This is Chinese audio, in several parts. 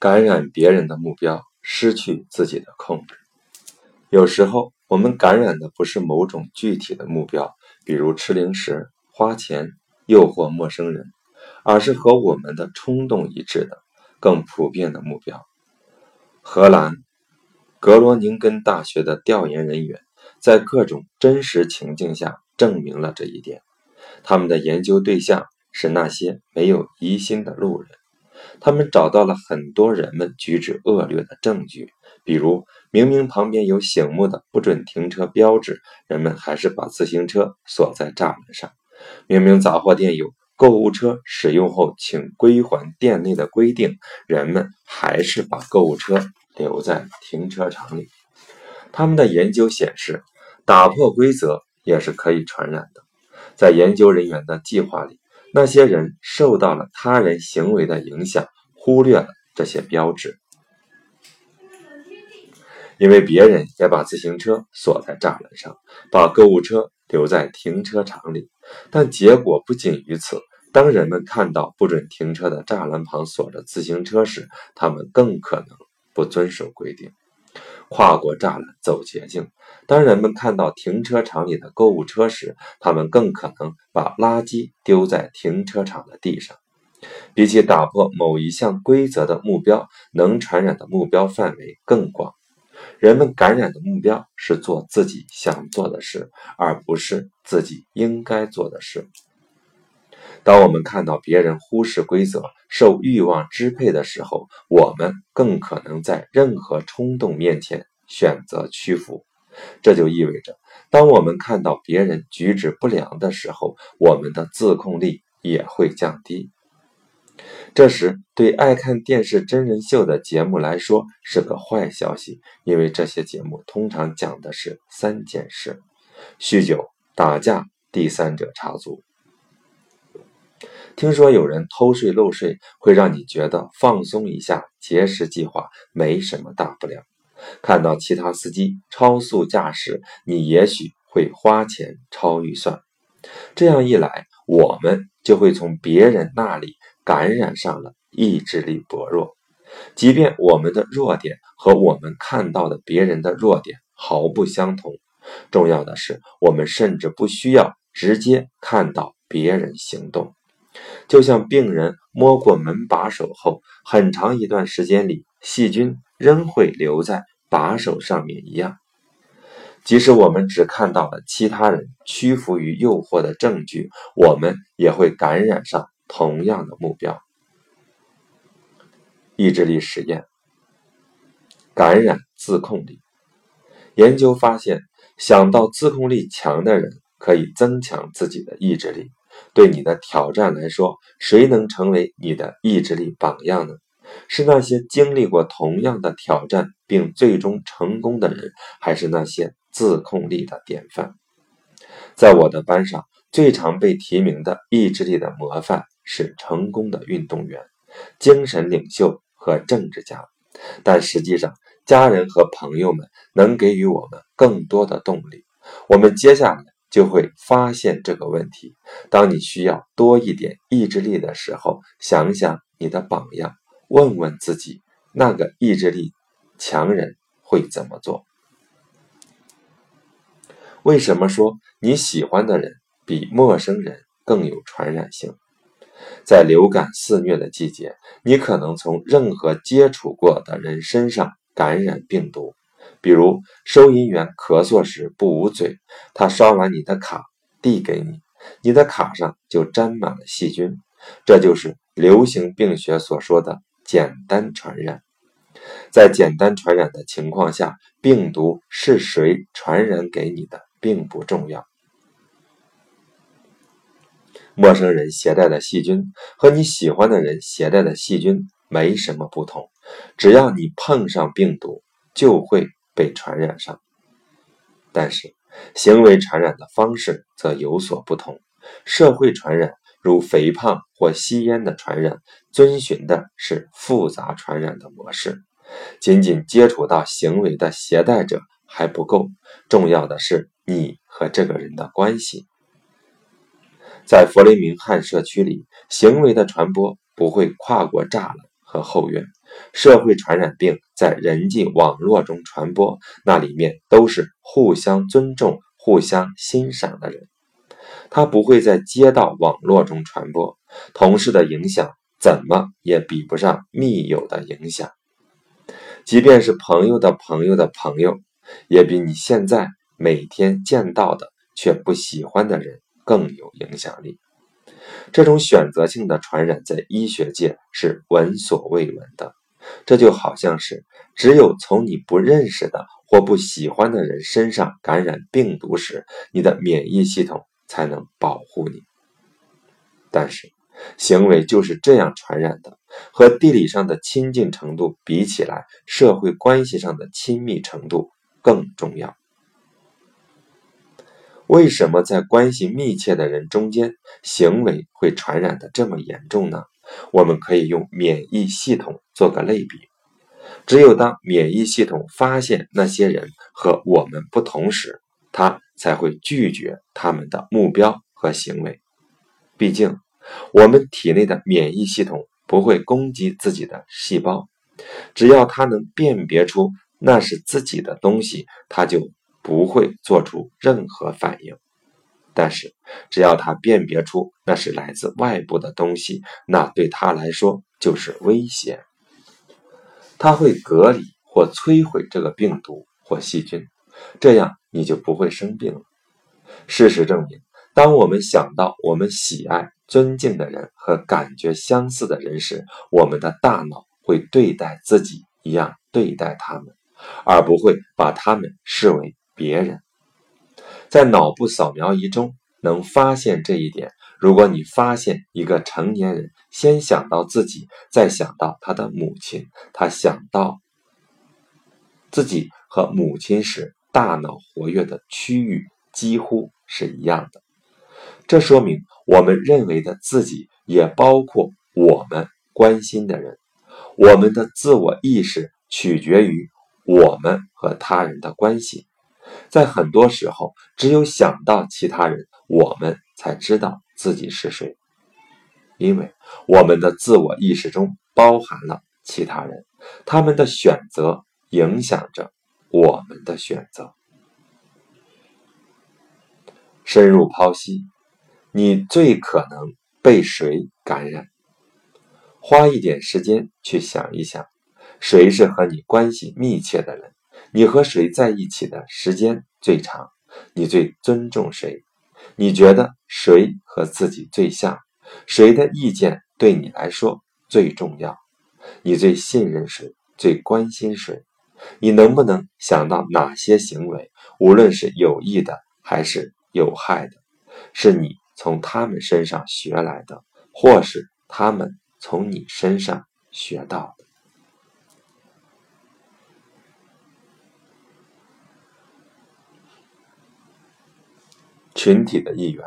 感染别人的目标，失去自己的控制。有时候，我们感染的不是某种具体的目标，比如吃零食、花钱、诱惑陌生人，而是和我们的冲动一致的更普遍的目标。荷兰格罗宁根大学的调研人员在各种真实情境下证明了这一点。他们的研究对象是那些没有疑心的路人。他们找到了很多人们举止恶劣的证据，比如明明旁边有醒目的不准停车标志，人们还是把自行车锁在栅栏上；明明杂货店有购物车使用后请归还店内的规定，人们还是把购物车留在停车场里。他们的研究显示，打破规则也是可以传染的。在研究人员的计划里。那些人受到了他人行为的影响，忽略了这些标志，因为别人也把自行车锁在栅栏上，把购物车留在停车场里。但结果不仅于此，当人们看到不准停车的栅栏旁锁着自行车时，他们更可能不遵守规定。跨过栅栏走捷径。当人们看到停车场里的购物车时，他们更可能把垃圾丢在停车场的地上。比起打破某一项规则的目标，能传染的目标范围更广。人们感染的目标是做自己想做的事，而不是自己应该做的事。当我们看到别人忽视规则、受欲望支配的时候，我们更可能在任何冲动面前选择屈服。这就意味着，当我们看到别人举止不良的时候，我们的自控力也会降低。这时，对爱看电视真人秀的节目来说是个坏消息，因为这些节目通常讲的是三件事：酗酒、打架、第三者插足。听说有人偷税漏税，会让你觉得放松一下节食计划没什么大不了。看到其他司机超速驾驶，你也许会花钱超预算。这样一来，我们就会从别人那里感染上了意志力薄弱，即便我们的弱点和我们看到的别人的弱点毫不相同。重要的是，我们甚至不需要直接看到别人行动。就像病人摸过门把手后，很长一段时间里细菌仍会留在把手上面一样。即使我们只看到了其他人屈服于诱惑的证据，我们也会感染上同样的目标。意志力实验，感染自控力。研究发现，想到自控力强的人可以增强自己的意志力。对你的挑战来说，谁能成为你的意志力榜样呢？是那些经历过同样的挑战并最终成功的人，还是那些自控力的典范？在我的班上，最常被提名的意志力的模范是成功的运动员、精神领袖和政治家。但实际上，家人和朋友们能给予我们更多的动力。我们接下来。就会发现这个问题。当你需要多一点意志力的时候，想想你的榜样，问问自己，那个意志力强人会怎么做？为什么说你喜欢的人比陌生人更有传染性？在流感肆虐的季节，你可能从任何接触过的人身上感染病毒。比如，收银员咳嗽时不捂嘴，他刷完你的卡递给你，你的卡上就沾满了细菌。这就是流行病学所说的简单传染。在简单传染的情况下，病毒是谁传染给你的并不重要。陌生人携带的细菌和你喜欢的人携带的细菌没什么不同，只要你碰上病毒，就会。被传染上，但是行为传染的方式则有所不同。社会传染，如肥胖或吸烟的传染，遵循的是复杂传染的模式。仅仅接触到行为的携带者还不够，重要的是你和这个人的关系。在弗雷明汉社区里，行为的传播不会跨过栅栏和后院。社会传染病在人际网络中传播，那里面都是互相尊重、互相欣赏的人。他不会在街道网络中传播，同事的影响怎么也比不上密友的影响。即便是朋友的朋友的朋友，也比你现在每天见到的却不喜欢的人更有影响力。这种选择性的传染在医学界是闻所未闻的。这就好像是只有从你不认识的或不喜欢的人身上感染病毒时，你的免疫系统才能保护你。但是，行为就是这样传染的。和地理上的亲近程度比起来，社会关系上的亲密程度更重要。为什么在关系密切的人中间，行为会传染的这么严重呢？我们可以用免疫系统做个类比。只有当免疫系统发现那些人和我们不同时，它才会拒绝他们的目标和行为。毕竟，我们体内的免疫系统不会攻击自己的细胞，只要它能辨别出那是自己的东西，它就不会做出任何反应。但是，只要他辨别出那是来自外部的东西，那对他来说就是威胁。他会隔离或摧毁这个病毒或细菌，这样你就不会生病了。事实证明，当我们想到我们喜爱、尊敬的人和感觉相似的人时，我们的大脑会对待自己一样对待他们，而不会把他们视为别人。在脑部扫描仪中能发现这一点。如果你发现一个成年人先想到自己，再想到他的母亲，他想到自己和母亲时，大脑活跃的区域几乎是一样的。这说明我们认为的自己也包括我们关心的人。我们的自我意识取决于我们和他人的关系。在很多时候，只有想到其他人，我们才知道自己是谁，因为我们的自我意识中包含了其他人，他们的选择影响着我们的选择。深入剖析，你最可能被谁感染？花一点时间去想一想，谁是和你关系密切的人？你和谁在一起的时间最长？你最尊重谁？你觉得谁和自己最像？谁的意见对你来说最重要？你最信任谁？最关心谁？你能不能想到哪些行为，无论是有益的还是有害的，是你从他们身上学来的，或是他们从你身上学到的？群体的一员，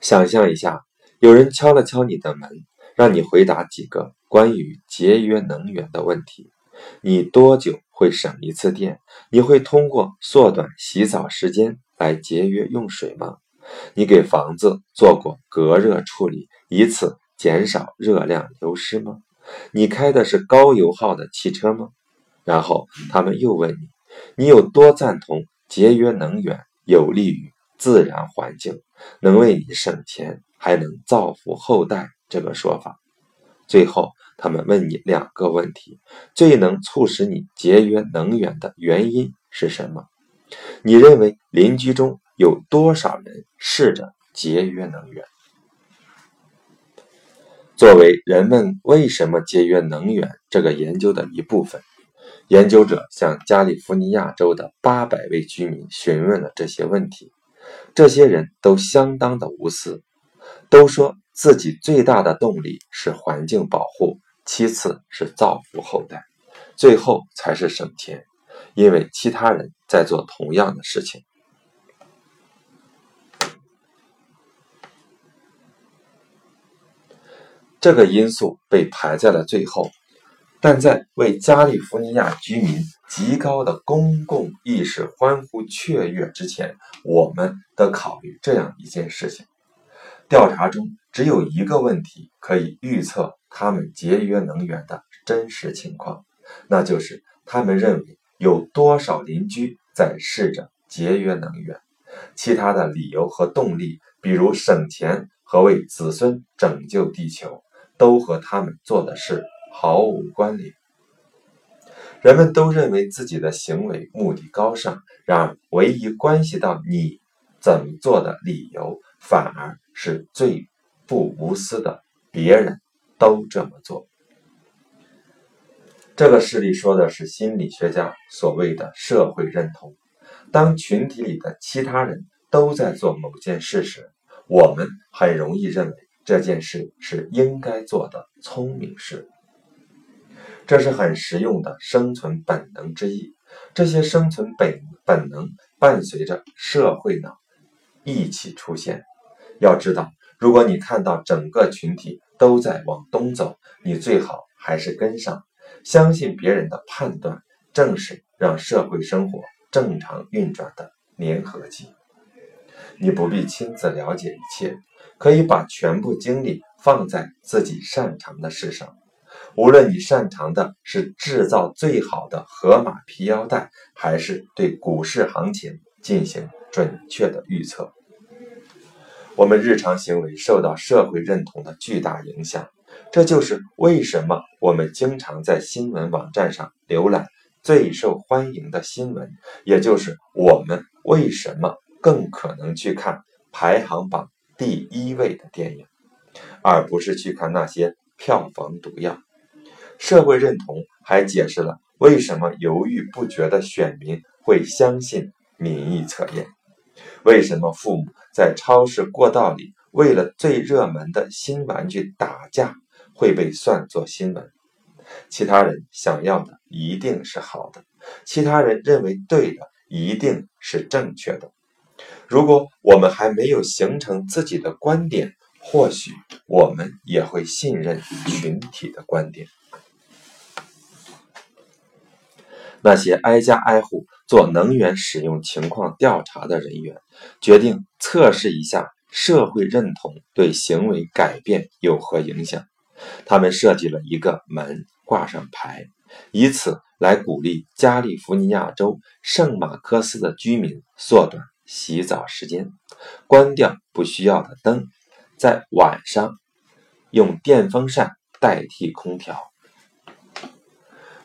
想象一下，有人敲了敲你的门，让你回答几个关于节约能源的问题。你多久会省一次电？你会通过缩短洗澡时间来节约用水吗？你给房子做过隔热处理，以此减少热量流失吗？你开的是高油耗的汽车吗？然后他们又问你，你有多赞同？节约能源有利于自然环境，能为你省钱，还能造福后代。这个说法，最后他们问你两个问题：最能促使你节约能源的原因是什么？你认为邻居中有多少人试着节约能源？作为人们为什么节约能源这个研究的一部分。研究者向加利福尼亚州的八百位居民询问了这些问题，这些人都相当的无私，都说自己最大的动力是环境保护，其次是造福后代，最后才是省钱，因为其他人在做同样的事情。这个因素被排在了最后。但在为加利福尼亚居民极高的公共意识欢呼雀跃之前，我们得考虑这样一件事情：调查中只有一个问题可以预测他们节约能源的真实情况，那就是他们认为有多少邻居在试着节约能源，其他的理由和动力，比如省钱和为子孙拯救地球，都和他们做的事毫无关联。人们都认为自己的行为目的高尚，然而唯一关系到你怎么做的理由，反而是最不无私的。别人都这么做。这个事例说的是心理学家所谓的社会认同。当群体里的其他人都在做某件事时，我们很容易认为这件事是应该做的聪明事。这是很实用的生存本能之一。这些生存本本能伴随着社会脑一起出现。要知道，如果你看到整个群体都在往东走，你最好还是跟上。相信别人的判断，正是让社会生活正常运转的粘合剂。你不必亲自了解一切，可以把全部精力放在自己擅长的事上。无论你擅长的是制造最好的河马皮腰带，还是对股市行情进行准确的预测，我们日常行为受到社会认同的巨大影响。这就是为什么我们经常在新闻网站上浏览最受欢迎的新闻，也就是我们为什么更可能去看排行榜第一位的电影，而不是去看那些票房毒药。社会认同还解释了为什么犹豫不决的选民会相信民意测验，为什么父母在超市过道里为了最热门的新玩具打架会被算作新闻。其他人想要的一定是好的，其他人认为对的一定是正确的。如果我们还没有形成自己的观点，或许我们也会信任群体的观点。那些挨家挨户做能源使用情况调查的人员，决定测试一下社会认同对行为改变有何影响。他们设计了一个门，挂上牌，以此来鼓励加利福尼亚州圣马克思的居民缩短洗澡时间，关掉不需要的灯，在晚上用电风扇代替空调。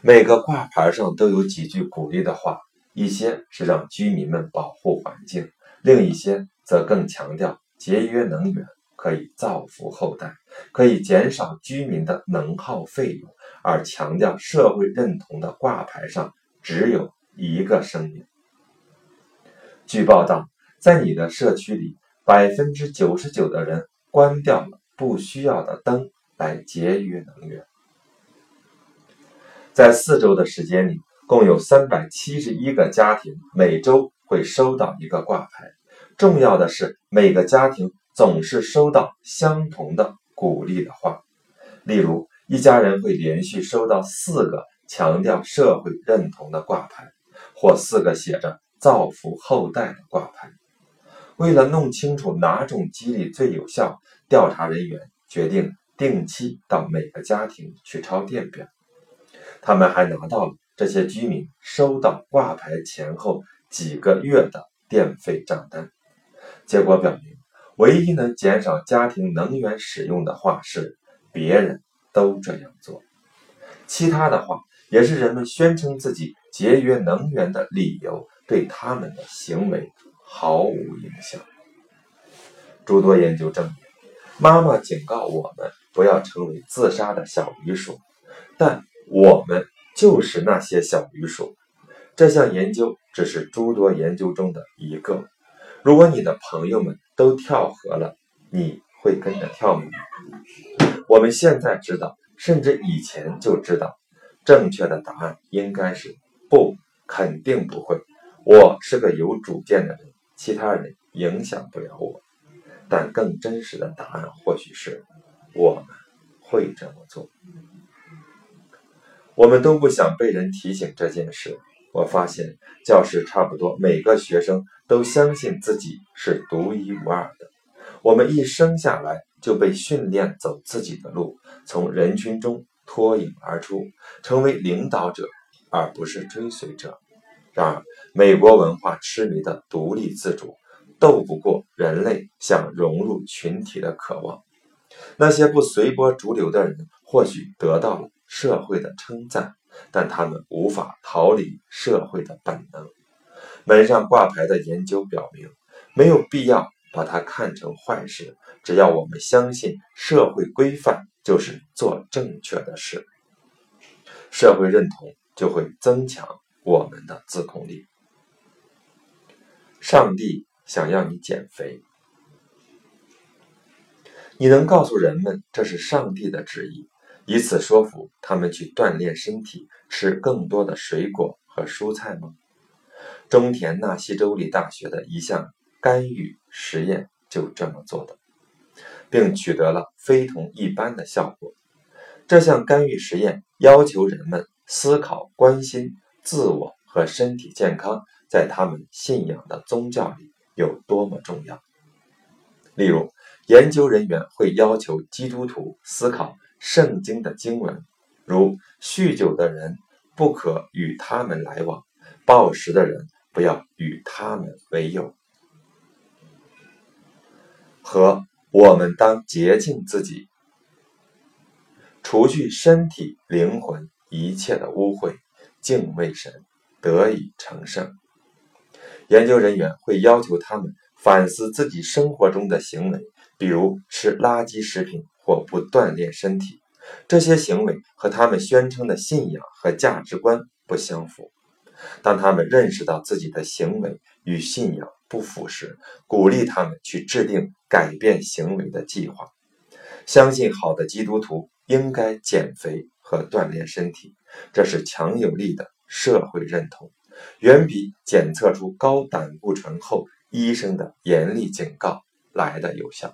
每个挂牌上都有几句鼓励的话，一些是让居民们保护环境，另一些则更强调节约能源可以造福后代，可以减少居民的能耗费用，而强调社会认同的挂牌上只有一个声音。据报道，在你的社区里，百分之九十九的人关掉了不需要的灯来节约能源。在四周的时间里，共有三百七十一个家庭每周会收到一个挂牌。重要的是，每个家庭总是收到相同的鼓励的话。例如，一家人会连续收到四个强调社会认同的挂牌，或四个写着造福后代的挂牌。为了弄清楚哪种激励最有效，调查人员决定定期到每个家庭去抄电表。他们还拿到了这些居民收到挂牌前后几个月的电费账单。结果表明，唯一能减少家庭能源使用的话是“别人都这样做”，其他的话也是人们宣称自己节约能源的理由，对他们的行为毫无影响。诸多研究证明，妈妈警告我们不要成为自杀的小鱼鼠，但。我们就是那些小鱼鼠。这项研究只是诸多研究中的一个。如果你的朋友们都跳河了，你会跟着跳吗？我们现在知道，甚至以前就知道，正确的答案应该是不，肯定不会。我是个有主见的人，其他人影响不了我。但更真实的答案或许是，我们会这么做。我们都不想被人提醒这件事。我发现教室差不多每个学生都相信自己是独一无二的。我们一生下来就被训练走自己的路，从人群中脱颖而出，成为领导者，而不是追随者。然而，美国文化痴迷的独立自主，斗不过人类想融入群体的渴望。那些不随波逐流的人，或许得到了社会的称赞，但他们无法逃离社会的本能。门上挂牌的研究表明，没有必要把它看成坏事。只要我们相信社会规范就是做正确的事，社会认同就会增强我们的自控力。上帝想要你减肥。你能告诉人们这是上帝的旨意，以此说服他们去锻炼身体、吃更多的水果和蔬菜吗？中田纳西州立大学的一项干预实验就这么做的，并取得了非同一般的效果。这项干预实验要求人们思考关心自我和身体健康在他们信仰的宗教里有多么重要。例如，研究人员会要求基督徒思考圣经的经文，如酗酒的人不可与他们来往，暴食的人不要与他们为友，和我们当洁净自己，除去身体、灵魂一切的污秽，敬畏神，得以成圣。研究人员会要求他们反思自己生活中的行为。比如吃垃圾食品或不锻炼身体，这些行为和他们宣称的信仰和价值观不相符。当他们认识到自己的行为与信仰不符时，鼓励他们去制定改变行为的计划。相信好的基督徒应该减肥和锻炼身体，这是强有力的社会认同，远比检测出高胆固醇后医生的严厉警告来的有效。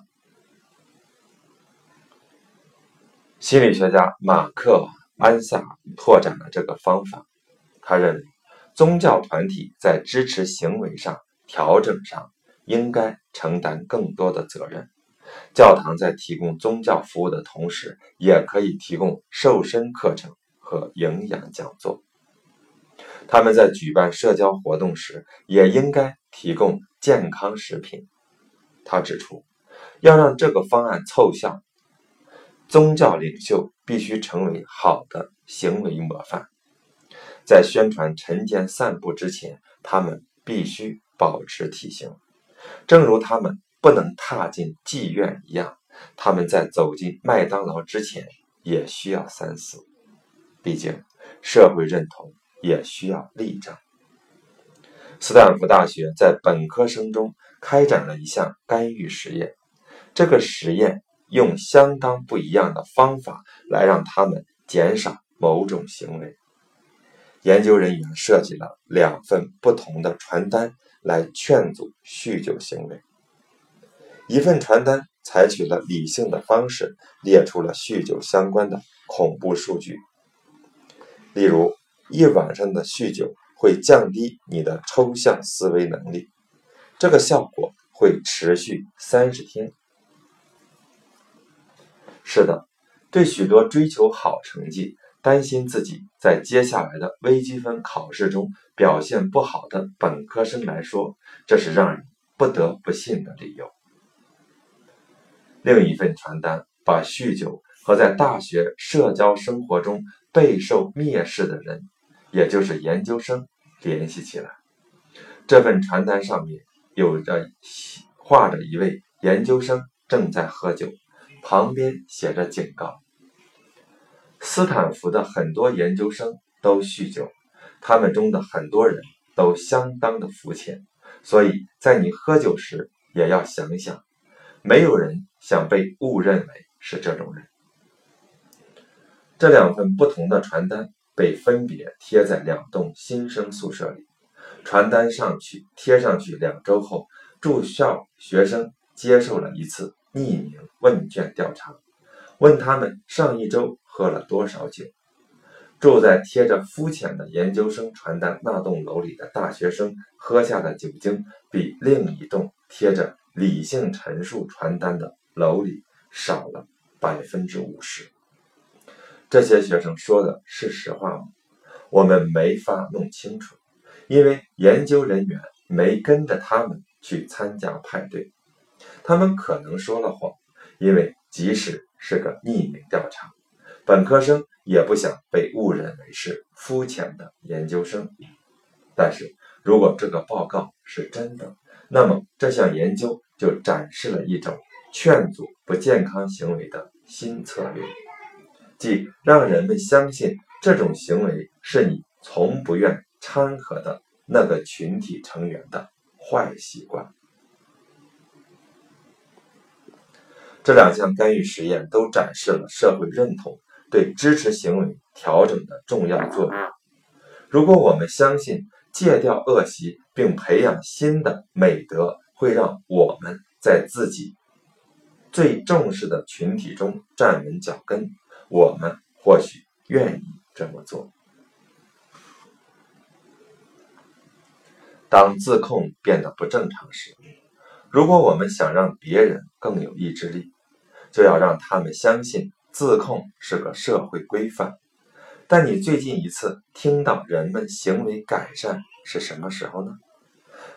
心理学家马克·安萨尔拓展了这个方法。他认为，宗教团体在支持行为上、调整上应该承担更多的责任。教堂在提供宗教服务的同时，也可以提供瘦身课程和营养讲座。他们在举办社交活动时，也应该提供健康食品。他指出，要让这个方案凑效。宗教领袖必须成为好的行为模范，在宣传晨间散步之前，他们必须保持体型，正如他们不能踏进妓院一样。他们在走进麦当劳之前也需要三思，毕竟社会认同也需要例证。斯坦福大学在本科生中开展了一项干预实验，这个实验。用相当不一样的方法来让他们减少某种行为。研究人员设计了两份不同的传单来劝阻酗酒行为。一份传单采取了理性的方式，列出了酗酒相关的恐怖数据，例如一晚上的酗酒会降低你的抽象思维能力，这个效果会持续三十天。是的，对许多追求好成绩、担心自己在接下来的微积分考试中表现不好的本科生来说，这是让人不得不信的理由。另一份传单把酗酒和在大学社交生活中备受蔑视的人，也就是研究生联系起来。这份传单上面有着画着一位研究生正在喝酒。旁边写着警告。斯坦福的很多研究生都酗酒，他们中的很多人都相当的肤浅，所以在你喝酒时也要想想，没有人想被误认为是这种人。这两份不同的传单被分别贴在两栋新生宿舍里。传单上去贴上去两周后，住校学生接受了一次。匿名问卷调查，问他们上一周喝了多少酒。住在贴着肤浅的研究生传单那栋楼里的大学生喝下的酒精，比另一栋贴着理性陈述传单的楼里少了百分之五十。这些学生说的是实话吗？我们没法弄清楚，因为研究人员没跟着他们去参加派对。他们可能说了谎，因为即使是个匿名调查，本科生也不想被误认为是肤浅的研究生。但是如果这个报告是真的，那么这项研究就展示了一种劝阻不健康行为的新策略，即让人们相信这种行为是你从不愿掺和的那个群体成员的坏习惯。这两项干预实验都展示了社会认同对支持行为调整的重要作用。如果我们相信戒掉恶习并培养新的美德会让我们在自己最重视的群体中站稳脚跟，我们或许愿意这么做。当自控变得不正常时，如果我们想让别人更有意志力，就要让他们相信自控是个社会规范。但你最近一次听到人们行为改善是什么时候呢？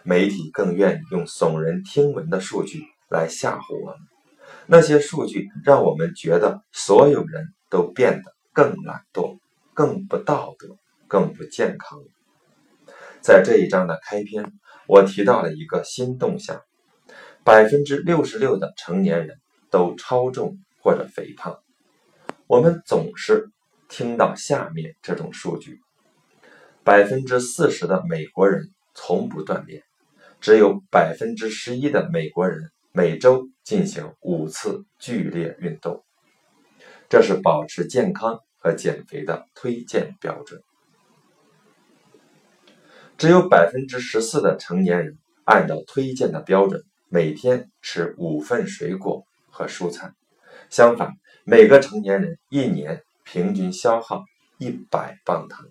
媒体更愿意用耸人听闻的数据来吓唬我们，那些数据让我们觉得所有人都变得更懒惰、更不道德、更不健康。在这一章的开篇，我提到了一个新动向。百分之六十六的成年人都超重或者肥胖。我们总是听到下面这种数据：百分之四十的美国人从不锻炼，只有百分之十一的美国人每周进行五次剧烈运动。这是保持健康和减肥的推荐标准。只有百分之十四的成年人按照推荐的标准。每天吃五份水果和蔬菜，相反，每个成年人一年平均消耗一百磅糖。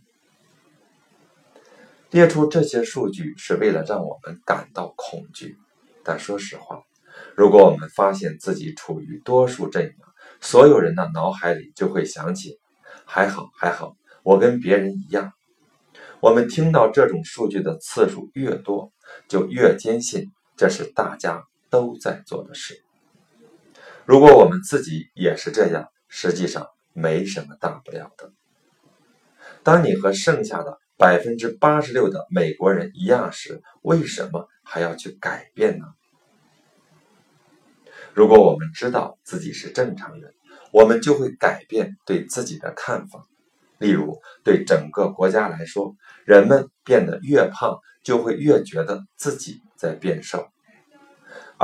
列出这些数据是为了让我们感到恐惧，但说实话，如果我们发现自己处于多数阵营，所有人的脑海里就会想起：还好，还好，我跟别人一样。我们听到这种数据的次数越多，就越坚信。这是大家都在做的事。如果我们自己也是这样，实际上没什么大不了的。当你和剩下的百分之八十六的美国人一样时，为什么还要去改变呢？如果我们知道自己是正常人，我们就会改变对自己的看法。例如，对整个国家来说，人们变得越胖，就会越觉得自己在变瘦。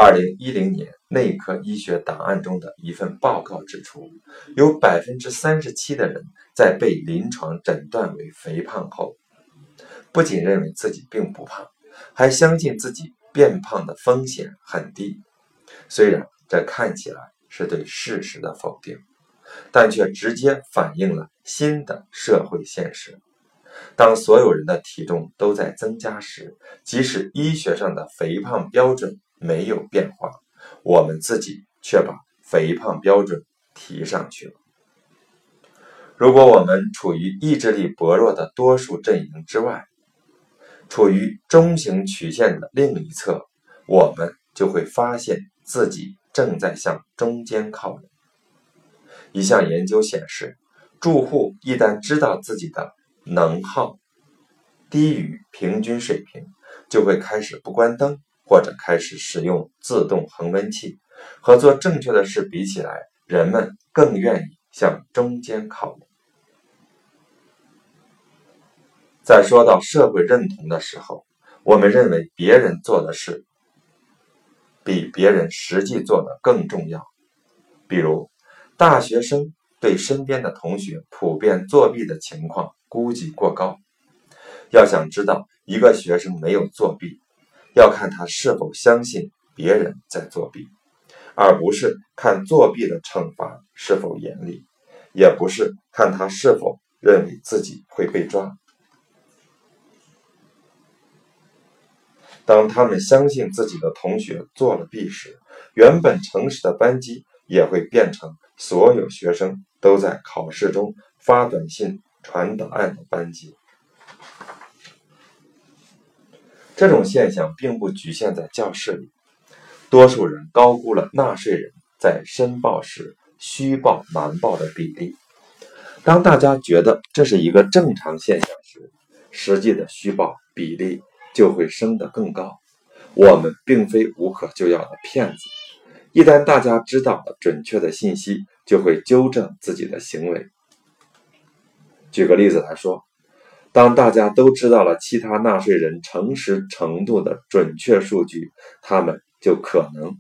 二零一零年内科医学档案中的一份报告指出，有百分之三十七的人在被临床诊断为肥胖后，不仅认为自己并不胖，还相信自己变胖的风险很低。虽然这看起来是对事实的否定。但却直接反映了新的社会现实：当所有人的体重都在增加时，即使医学上的肥胖标准没有变化，我们自己却把肥胖标准提上去了。如果我们处于意志力薄弱的多数阵营之外，处于中型曲线的另一侧，我们就会发现自己正在向中间靠拢。一项研究显示，住户一旦知道自己的能耗低于平均水平，就会开始不关灯，或者开始使用自动恒温器。和做正确的事比起来，人们更愿意向中间靠拢。在说到社会认同的时候，我们认为别人做的事比别人实际做的更重要，比如。大学生对身边的同学普遍作弊的情况估计过高。要想知道一个学生没有作弊，要看他是否相信别人在作弊，而不是看作弊的惩罚是否严厉，也不是看他是否认为自己会被抓。当他们相信自己的同学做了弊时，原本诚实的班级。也会变成所有学生都在考试中发短信、传答案的班级。这种现象并不局限在教室里，多数人高估了纳税人在申报时虚报瞒报的比例。当大家觉得这是一个正常现象时，实际的虚报比例就会升得更高。我们并非无可救药的骗子。一旦大家知道了准确的信息，就会纠正自己的行为。举个例子来说，当大家都知道了其他纳税人诚实程度的准确数据，他们就可能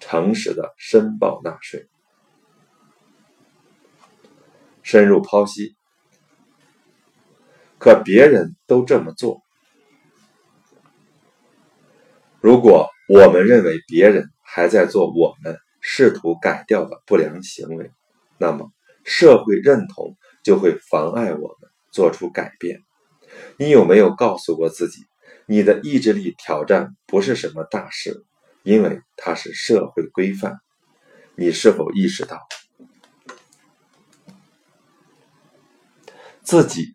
诚实的申报纳税。深入剖析，可别人都这么做。如果我们认为别人还在做我们试图改掉的不良行为，那么社会认同就会妨碍我们做出改变。你有没有告诉过自己，你的意志力挑战不是什么大事，因为它是社会规范？你是否意识到，自己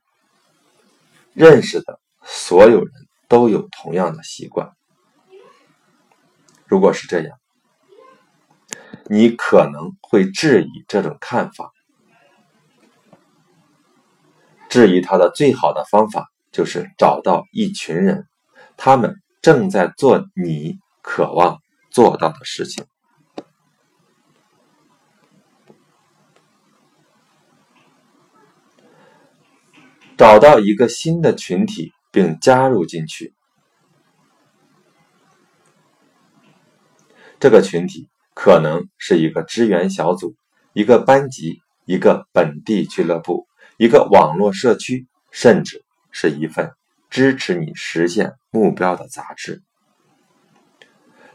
认识的所有人都有同样的习惯？如果是这样，你可能会质疑这种看法。质疑他的最好的方法就是找到一群人，他们正在做你渴望做到的事情。找到一个新的群体并加入进去。这个群体可能是一个支援小组、一个班级、一个本地俱乐部、一个网络社区，甚至是一份支持你实现目标的杂志。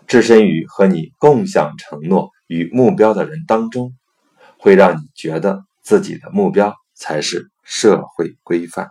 置身于和你共享承诺与目标的人当中，会让你觉得自己的目标才是社会规范。